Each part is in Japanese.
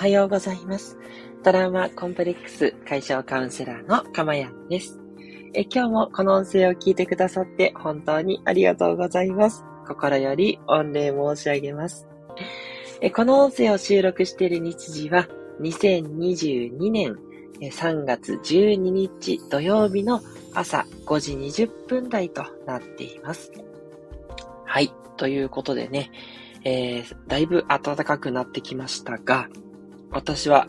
はようございます。トラウマコンプレックス解消カウンセラーのかまやんです。え今日もこの音声を聞いてくださって本当にありがとうございます。心より御礼申し上げます。えこの音声を収録している日時は2022年3月12日土曜日の朝5時20分台となっています。はい。ということでね、えー、だいぶ暖かくなってきましたが、私は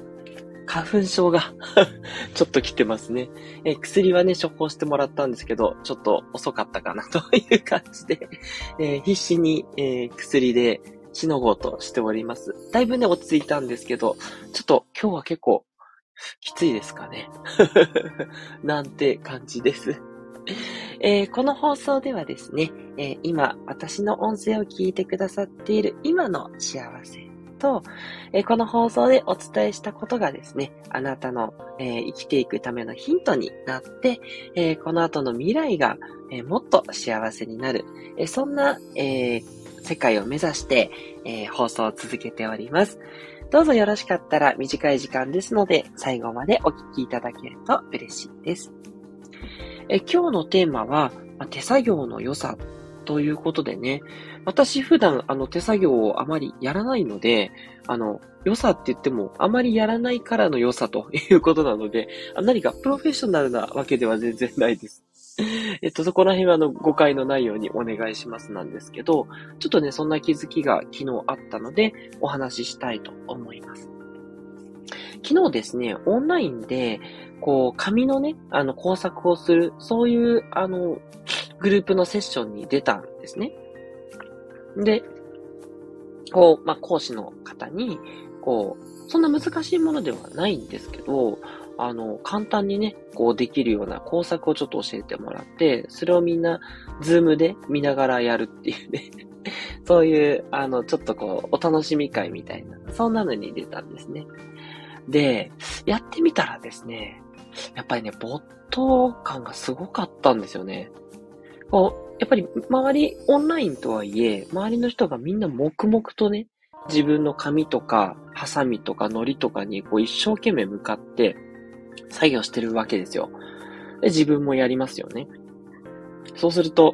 花粉症が ちょっと来てますね、え、薬はね、処方してもらったんですけど、ちょっと遅かったかなという感じで、えー、必死に、えー、薬でしのごうとしております。だいぶね、落ち着いたんですけど、ちょっと今日は結構きついですかね。なんて感じです。えー、この放送ではですね、えー、今、私の音声を聞いてくださっている今の幸せと、え、この放送でお伝えしたことがですね、あなたの、え生きていくためのヒントになって、えこの後の未来が、えもっと幸せになる、えそんな、え世界を目指して、え放送を続けております。どうぞよろしかったら短い時間ですので、最後までお聞きいただけると嬉しいです。え今日のテーマは、手作業の良さということでね、私普段あの手作業をあまりやらないので、あの、良さって言ってもあまりやらないからの良さと いうことなので、何かプロフェッショナルなわけでは全然ないです。えっと、そこら辺はあの誤解のないようにお願いしますなんですけど、ちょっとね、そんな気づきが昨日あったので、お話ししたいと思います。昨日ですね、オンラインで、こう、紙のね、あの、工作をする、そういう、あの、グループのセッションに出たんですね。で、こう、まあ、講師の方に、こう、そんな難しいものではないんですけど、あの、簡単にね、こうできるような工作をちょっと教えてもらって、それをみんな、ズームで見ながらやるっていうね そういう、あの、ちょっとこう、お楽しみ会みたいな、そんなのに出たんですね。で、やってみたらですね、やっぱりね、没頭感がすごかったんですよね。こう、やっぱり周りオンラインとはいえ、周りの人がみんな黙々とね、自分の紙とか、ハサミとか糊とかにこう一生懸命向かって作業してるわけですよ。で、自分もやりますよね。そうすると、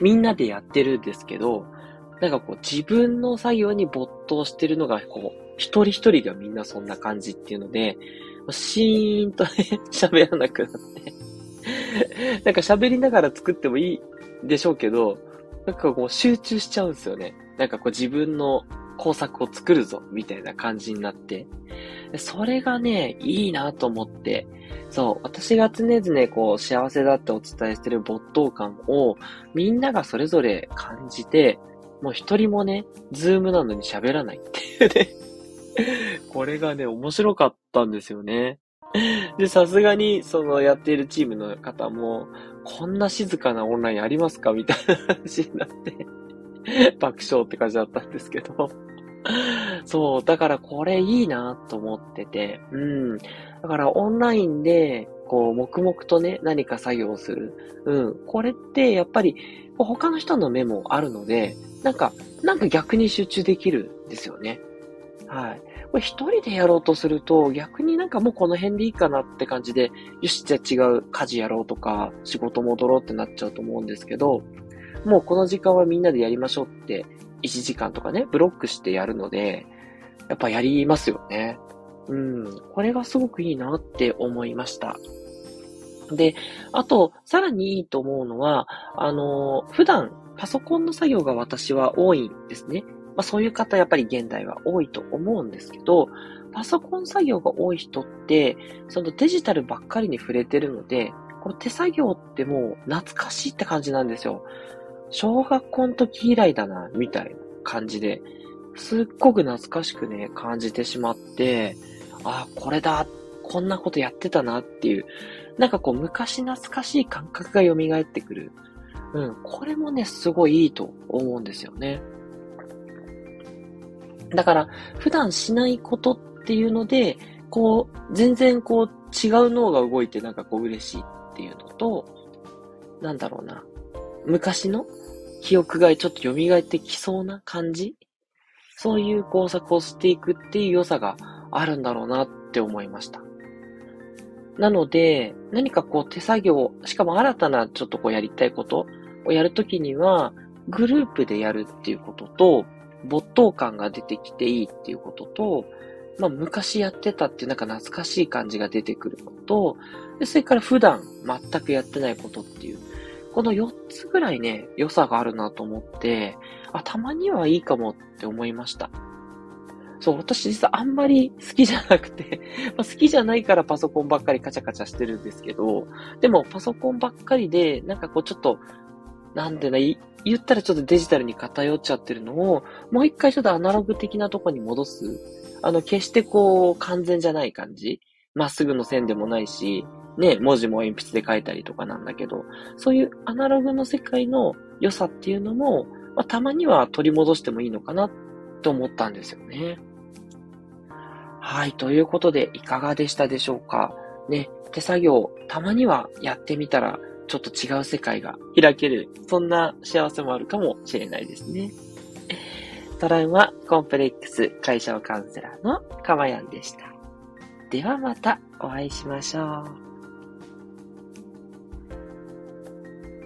みんなでやってるんですけど、なんかこう自分の作業に没頭してるのがこう一人一人がみんなそんな感じっていうので、シーンとね、喋らなくなって なんか喋りながら作ってもいいでしょうけど、なんかこう集中しちゃうんですよね。なんかこう自分の工作を作るぞ、みたいな感じになって。それがね、いいなと思って、そう、私が常々こう幸せだってお伝えしてる没頭感をみんながそれぞれ感じて、もう一人もね、ズームなのに喋らないっていうねこれがね、面白かったんですよね。で、さすがに、そのやっているチームの方も、こんな静かなオンラインありますか？みたいな話になって爆笑って感じだったんですけどそう、だからこれいいなと思ってて、うん。だからオンラインで、こう、黙々とね、何か作業をする。うん。これってやっぱり、他の人の目もあるので、なんか、なんか逆に集中できるんですよね。はい。これ一人でやろうとすると、逆になんかもうこの辺でいいかなって感じで、よし、じゃあ違う家事やろうとか、仕事戻ろうってなっちゃうと思うんですけど、もうこの時間はみんなでやりましょうって、1時間とかね、ブロックしてやるので、やっぱやりますよね。うん。これがすごくいいなって思いました。で、あと、さらにいいと思うのは、あの、普段パソコンの作業が私は多いんですね。まあそういう方やっぱり現代は多いと思うんですけど、パソコン作業が多い人って、そのデジタルばっかりに触れてるので、この手作業ってもう懐かしいって感じなんですよ。小学校の時以来だな、みたいな感じで、すっごく懐かしくね、感じてしまって、あ、これだ、こんなことやってたなっていう、なんかこう昔懐かしい感覚が蘇ってくる。うん、これもね、すごいいいと思うんですよね。だから、普段しないことっていうので、こう、全然こう、違う脳が動いてなんかこう嬉しいっていうのと、なんだろうな、昔の記憶がちょっと蘇ってきそうな感じ？そういう工作をしていくっていう良さがあるんだろうなって思いました。なので、何かこう手作業、しかも新たなちょっとこうやりたいことをやるときには、グループでやるっていうことと、没頭感が出てきていいっていうことと、まあ昔やってたっていうなんか懐かしい感じが出てくるのと、それから普段全くやってないことっていう、この4つぐらいね、良さがあるなと思って、あ、たまにはいいかもって思いました。そう、私実はあんまり好きじゃなくて ま、好きじゃないからパソコンばっかりカチャカチャしてるんですけど、でもパソコンばっかりで、なんかこうちょっと、なんでな、い言ったらちょっとデジタルに偏っちゃってるのを、もう一回ちょっとアナログ的なとこに戻す。あの、決してこう、完全じゃない感じ。まっすぐの線でもないし、ね、文字も鉛筆で書いたりとかなんだけど、そういうアナログの世界の良さっていうのも、まあ、たまには取り戻してもいいのかなと思ったんですよね。はい、ということで、いかがでしたでしょうか？ね、手作業、たまにはやってみたら、ちょっと違う世界が開ける、そんな幸せもあるかもしれないですね。トラウマコンプレックス解消カウンセラーのかまやんでした。ではまたお会いしましょう。